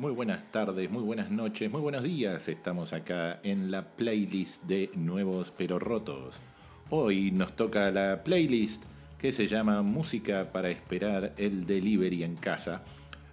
muy buenas tardes, muy buenas noches, muy buenos días. Estamos acá en la playlist de Nuevos pero Rotos. Hoy nos toca la playlist que se llama Música para esperar el delivery en casa.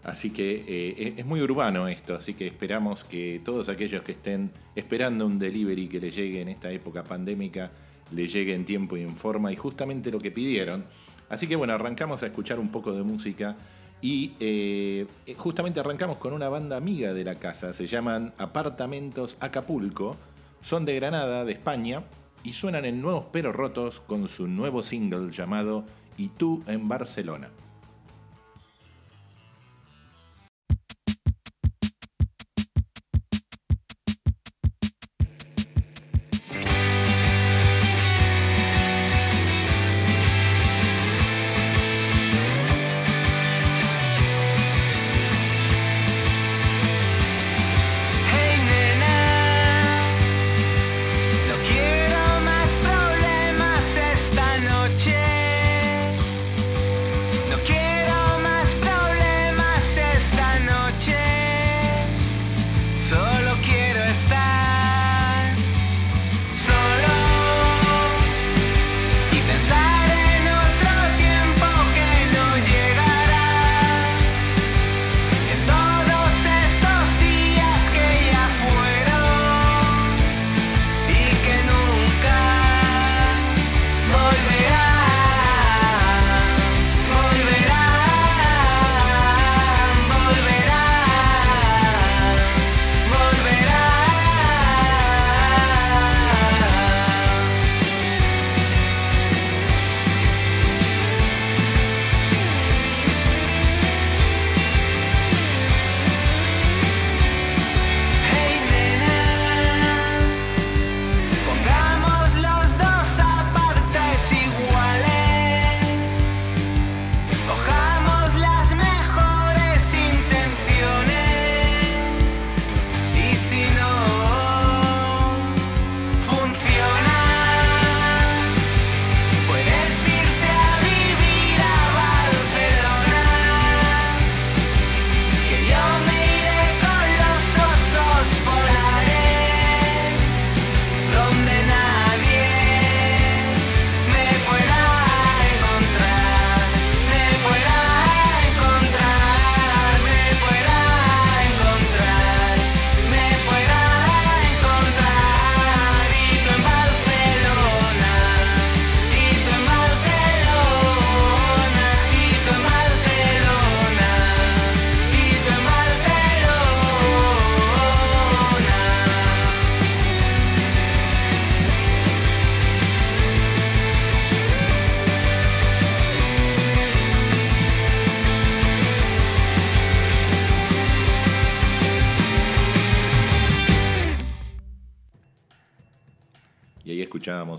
Así que eh, es muy urbano esto, así que esperamos que todos aquellos que estén esperando un delivery que les llegue en esta época pandémica, le llegue en tiempo y en forma y justamente lo que pidieron. Así que bueno, arrancamos a escuchar un poco de música y eh, justamente arrancamos con una banda amiga de la casa, se llaman Apartamentos Acapulco, son de Granada, de España, y suenan en Nuevos Pero Rotos con su nuevo single llamado Y tú en Barcelona.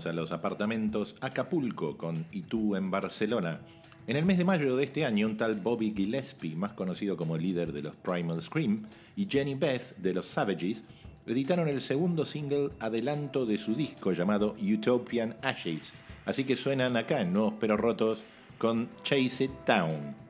A los apartamentos Acapulco con Y tú en Barcelona. En el mes de mayo de este año, un tal Bobby Gillespie, más conocido como líder de los Primal Scream, y Jenny Beth de los Savages, editaron el segundo single adelanto de su disco llamado Utopian Ashes. Así que suenan acá en Nuevos Pero Rotos con Chase It Down.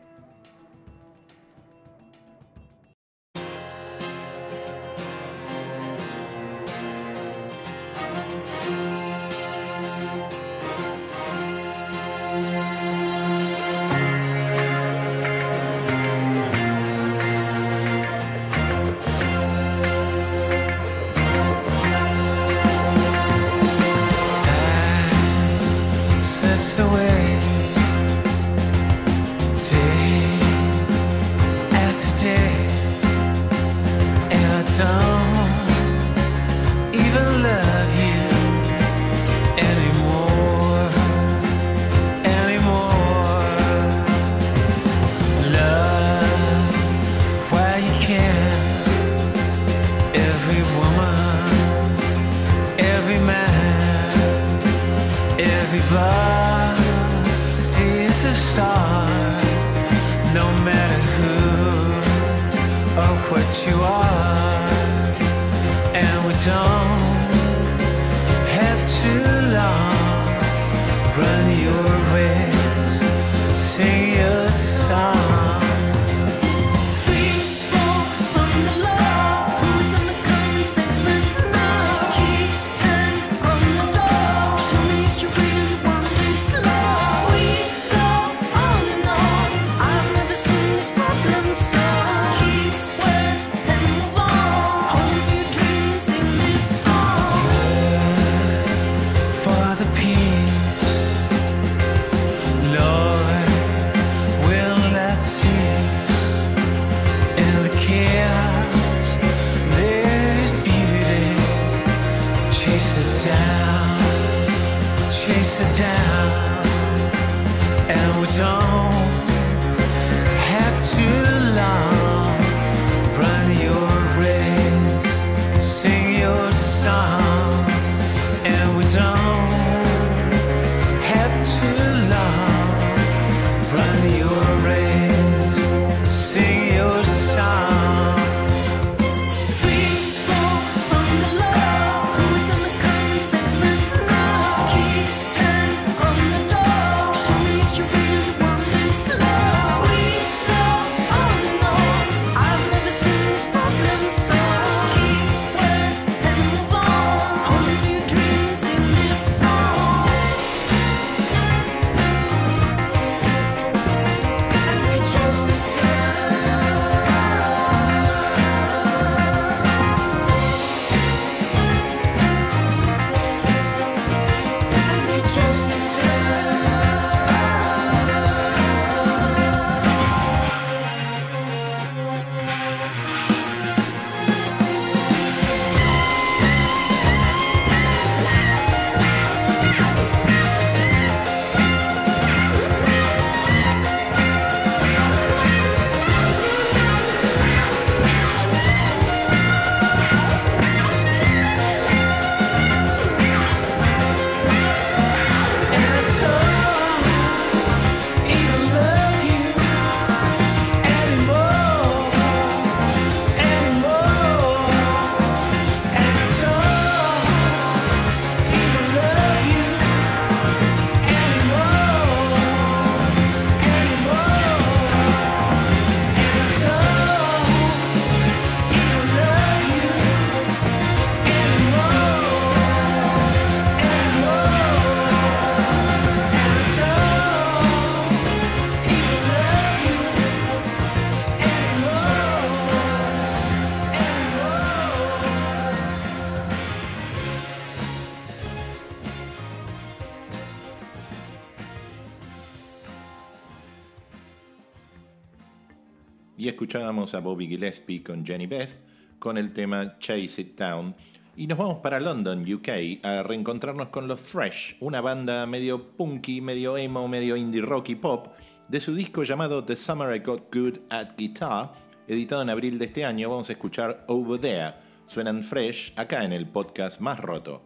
It's a star, no matter who or what you are, and we don't. Gillespie con Jenny Beth con el tema Chase It Down. Y nos vamos para London, UK, a reencontrarnos con los Fresh, una banda medio punky, medio emo, medio indie rock y pop, de su disco llamado The Summer I Got Good at Guitar, editado en abril de este año. Vamos a escuchar Over There. Suenan Fresh acá en el podcast más roto.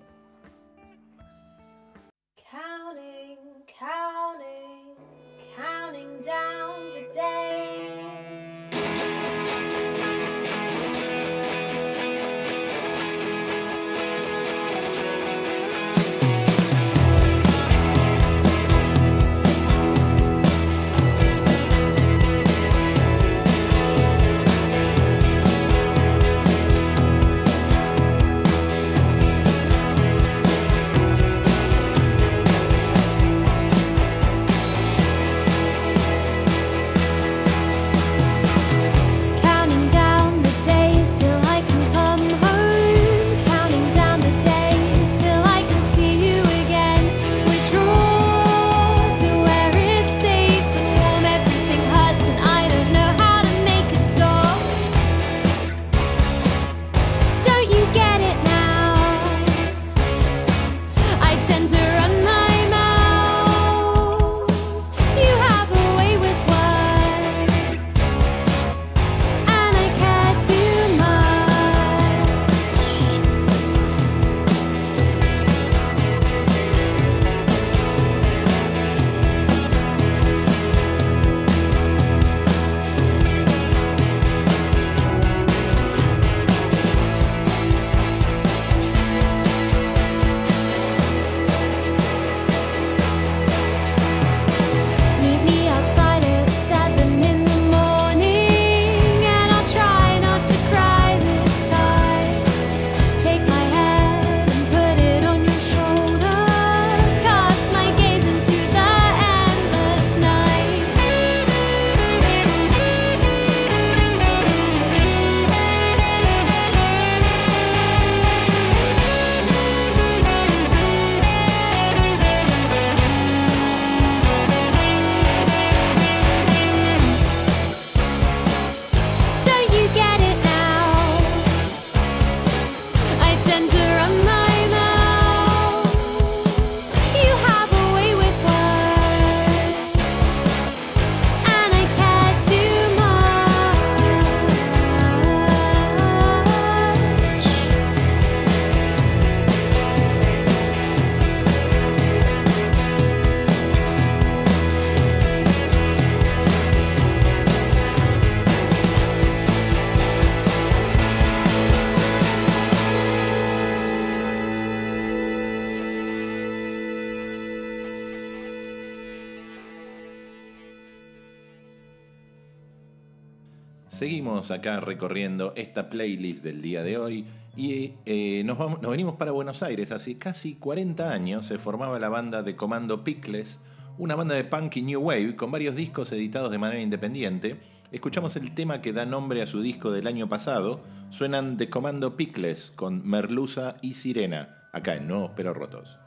Acá recorriendo esta playlist del día de hoy y eh, nos venimos para Buenos Aires. Hace casi 40 años se formaba la banda de Comando Pickles, una banda de punk y new wave con varios discos editados de manera independiente. Escuchamos el tema que da nombre a su disco del año pasado. Suenan de Comando Pickles con Merluza y Sirena, acá en Nuevos Pero Rotos.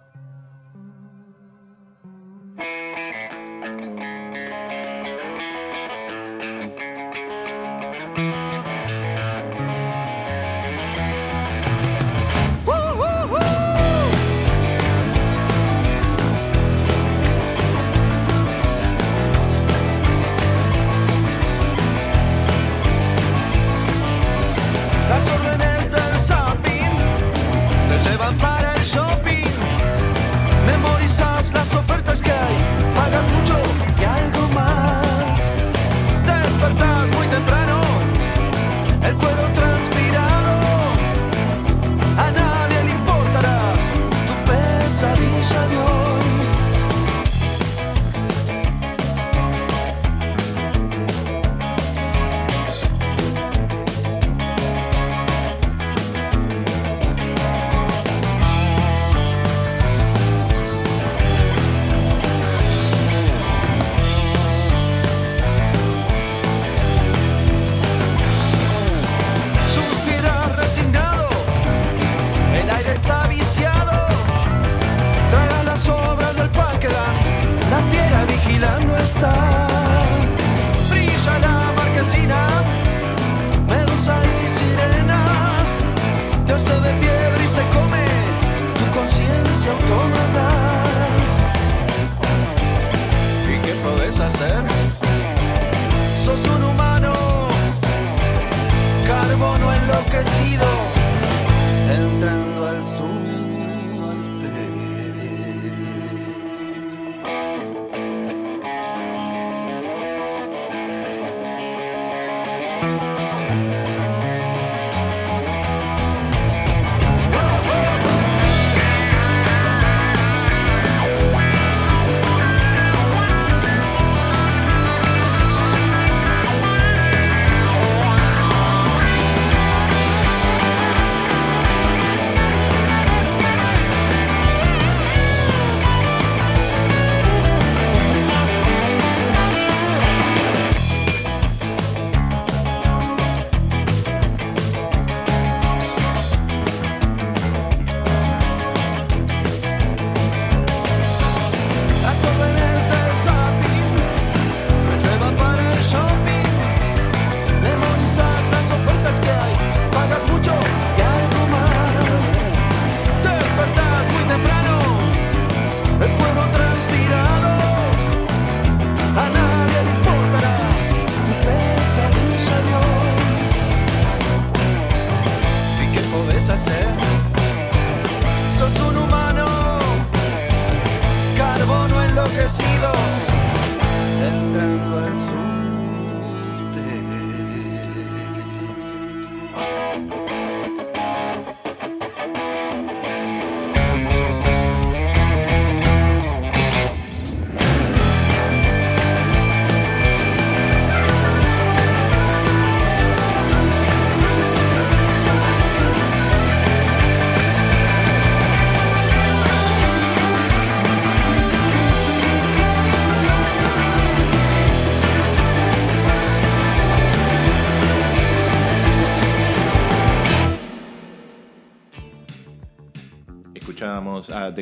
lo que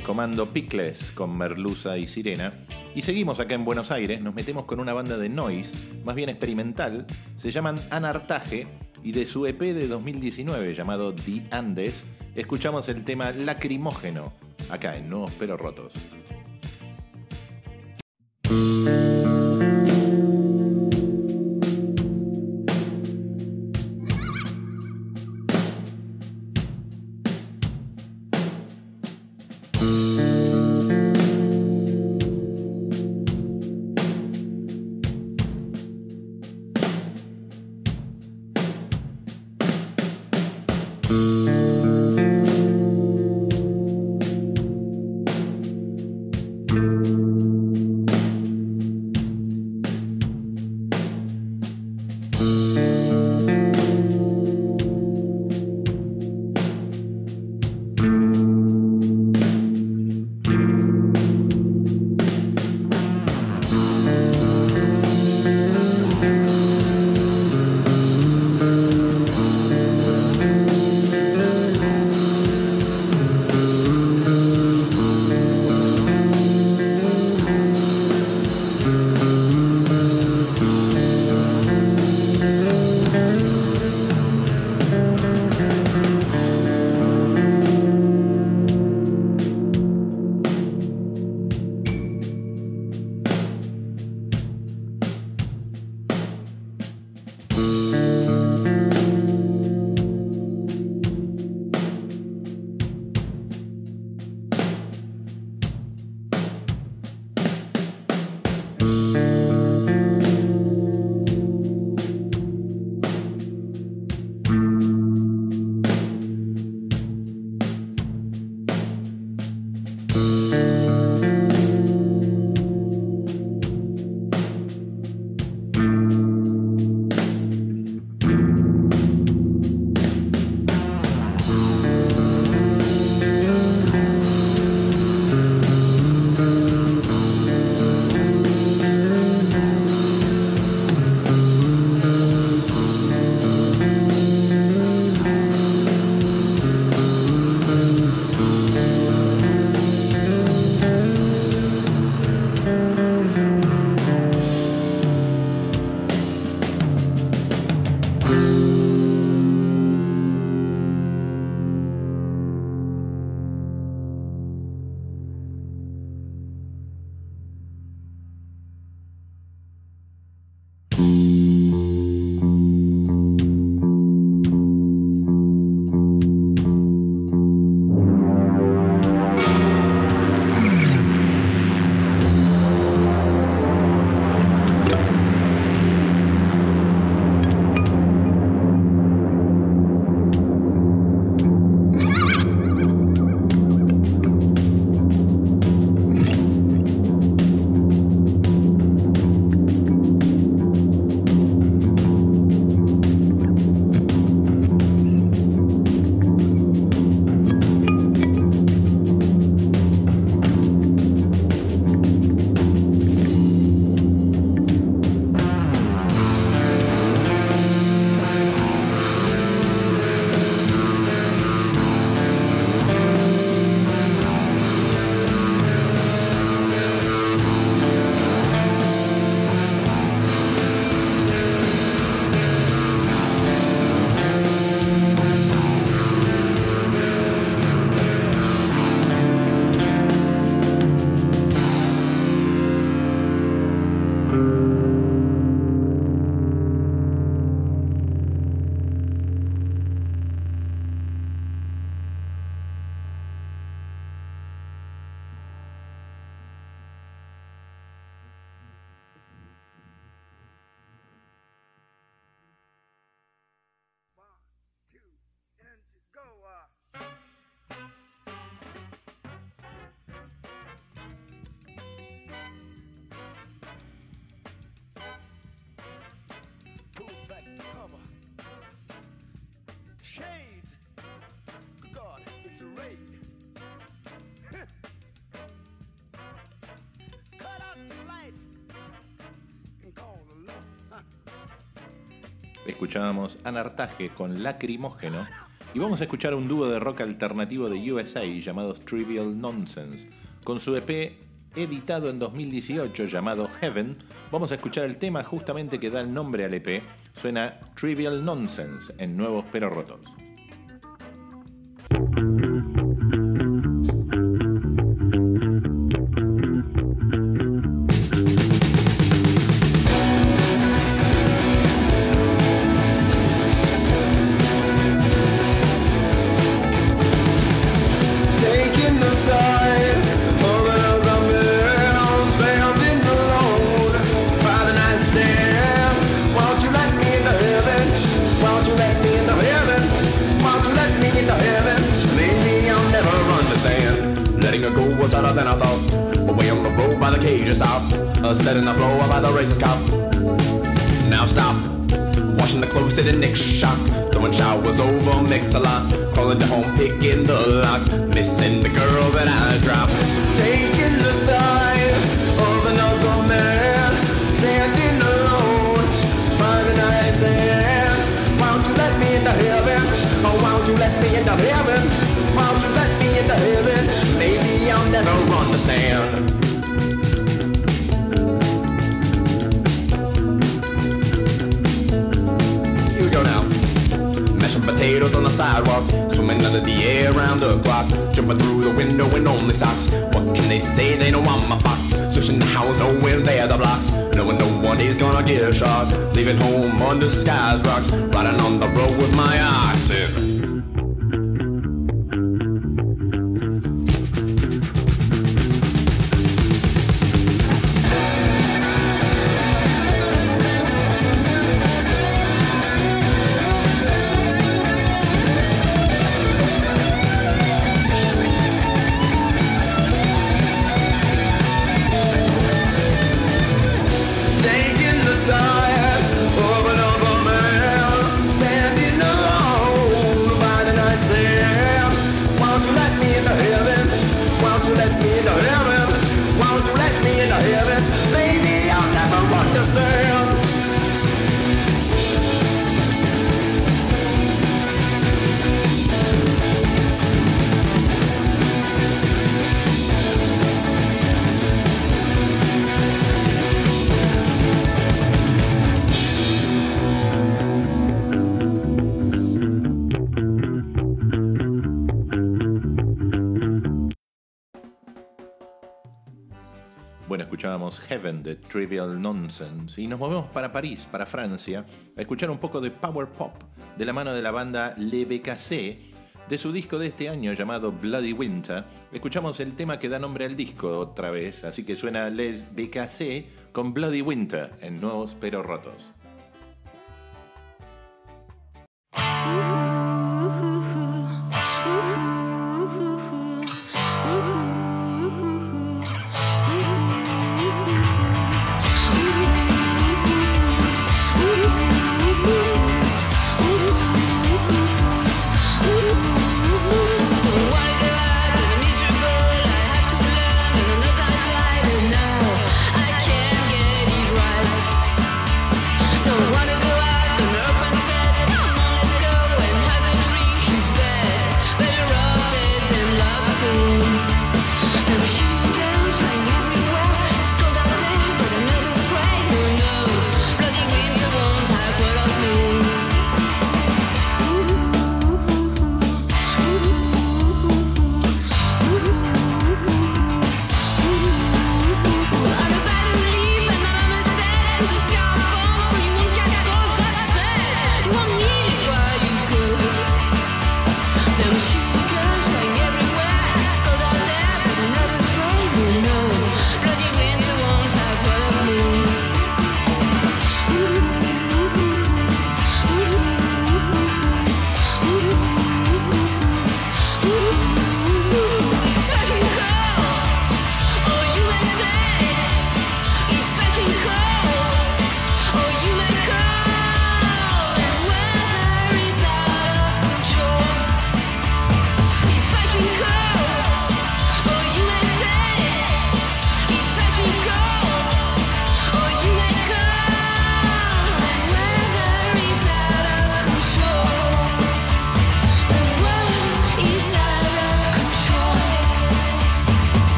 Comando Picles con Merluza y Sirena. Y seguimos acá en Buenos Aires, nos metemos con una banda de noise, más bien experimental, se llaman Anartaje y de su EP de 2019 llamado The Andes, escuchamos el tema Lacrimógeno, acá en Nuevos Pero Rotos. Escuchábamos Anartaje con Lacrimógeno y vamos a escuchar un dúo de rock alternativo de USA llamados Trivial Nonsense. Con su EP editado en 2018 llamado Heaven, vamos a escuchar el tema justamente que da el nombre al EP. Suena Trivial Nonsense en Nuevos Pero Rotos. What can they say? They know I'm a fox. Searching the house, knowing they're the blocks. Knowing no one is gonna get shot. Leaving home under sky's rocks. Riding on the road with my oxen. Escuchábamos Heaven de Trivial Nonsense y nos movemos para París, para Francia, a escuchar un poco de power pop de la mano de la banda Le BKC. De su disco de este año llamado Bloody Winter, escuchamos el tema que da nombre al disco otra vez, así que suena Les BKC con Bloody Winter en Nuevos Pero Rotos.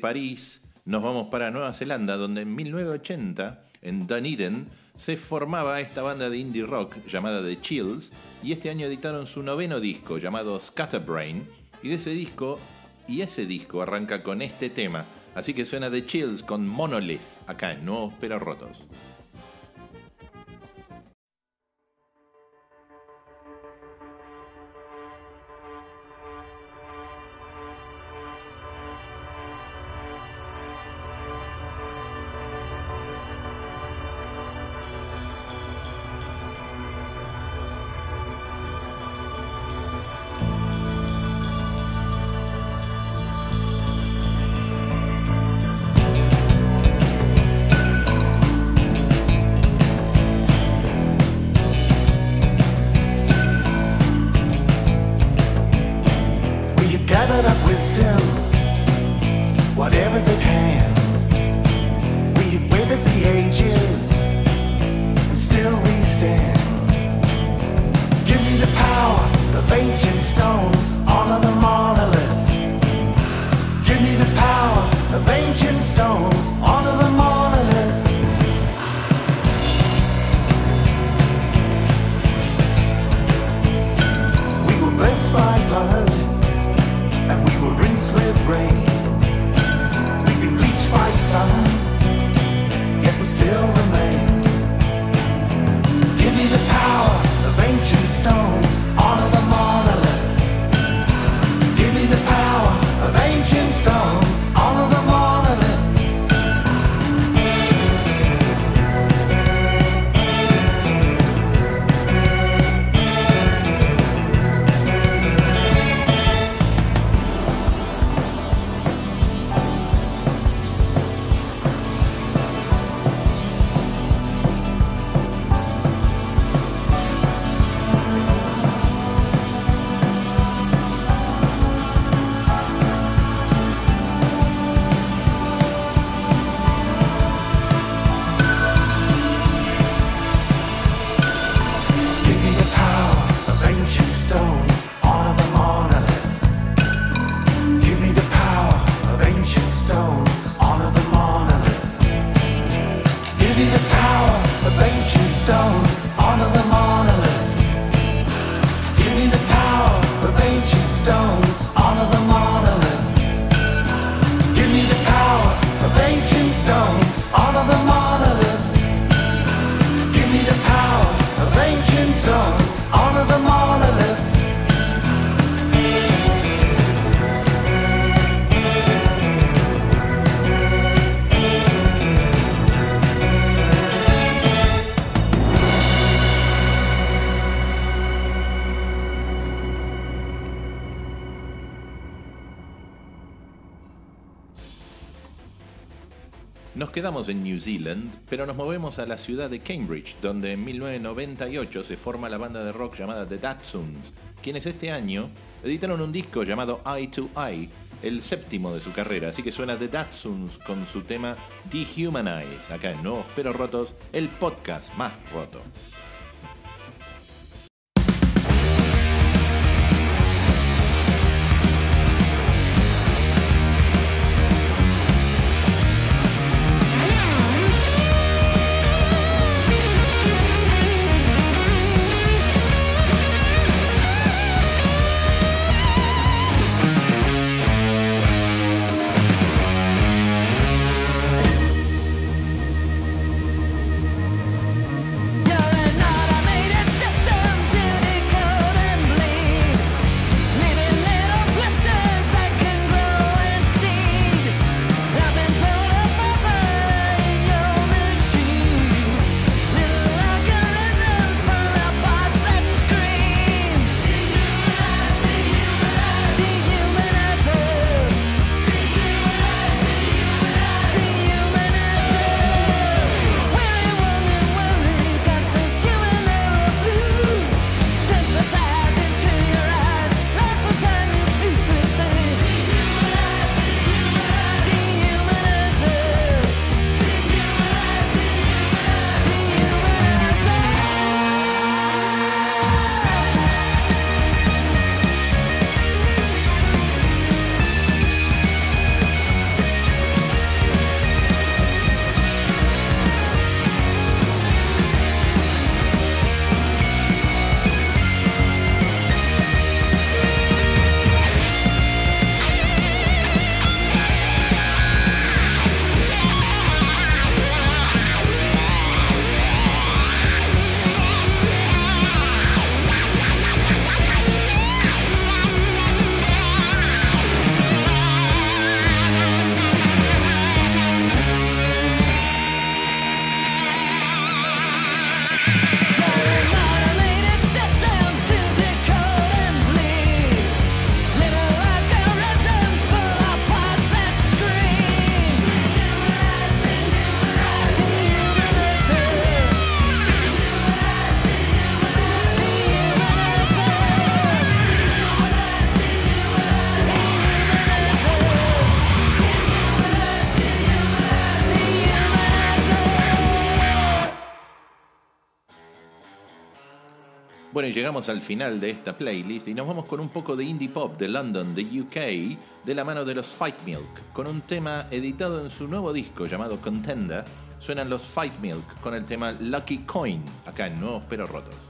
París nos vamos para Nueva Zelanda, donde en 1980, en Dunedin, se formaba esta banda de indie rock llamada The Chills, y este año editaron su noveno disco llamado Scatterbrain, y de ese disco, y ese disco arranca con este tema, así que suena The Chills con Monolith, acá en Nuevos Pero Rotos. Quedamos en New Zealand, pero nos movemos a la ciudad de Cambridge, donde en 1998 se forma la banda de rock llamada The Datsuns, quienes este año editaron un disco llamado Eye to Eye, el séptimo de su carrera, así que suena The Datsuns con su tema Dehumanize, acá en Nuevos Pero Rotos, el podcast más roto. Bueno, y llegamos al final de esta playlist y nos vamos con un poco de indie pop de London, de UK, de la mano de los Fight Milk, con un tema editado en su nuevo disco llamado Contender. Suenan los Fight Milk con el tema Lucky Coin, acá en Nuevos Pero Rotos.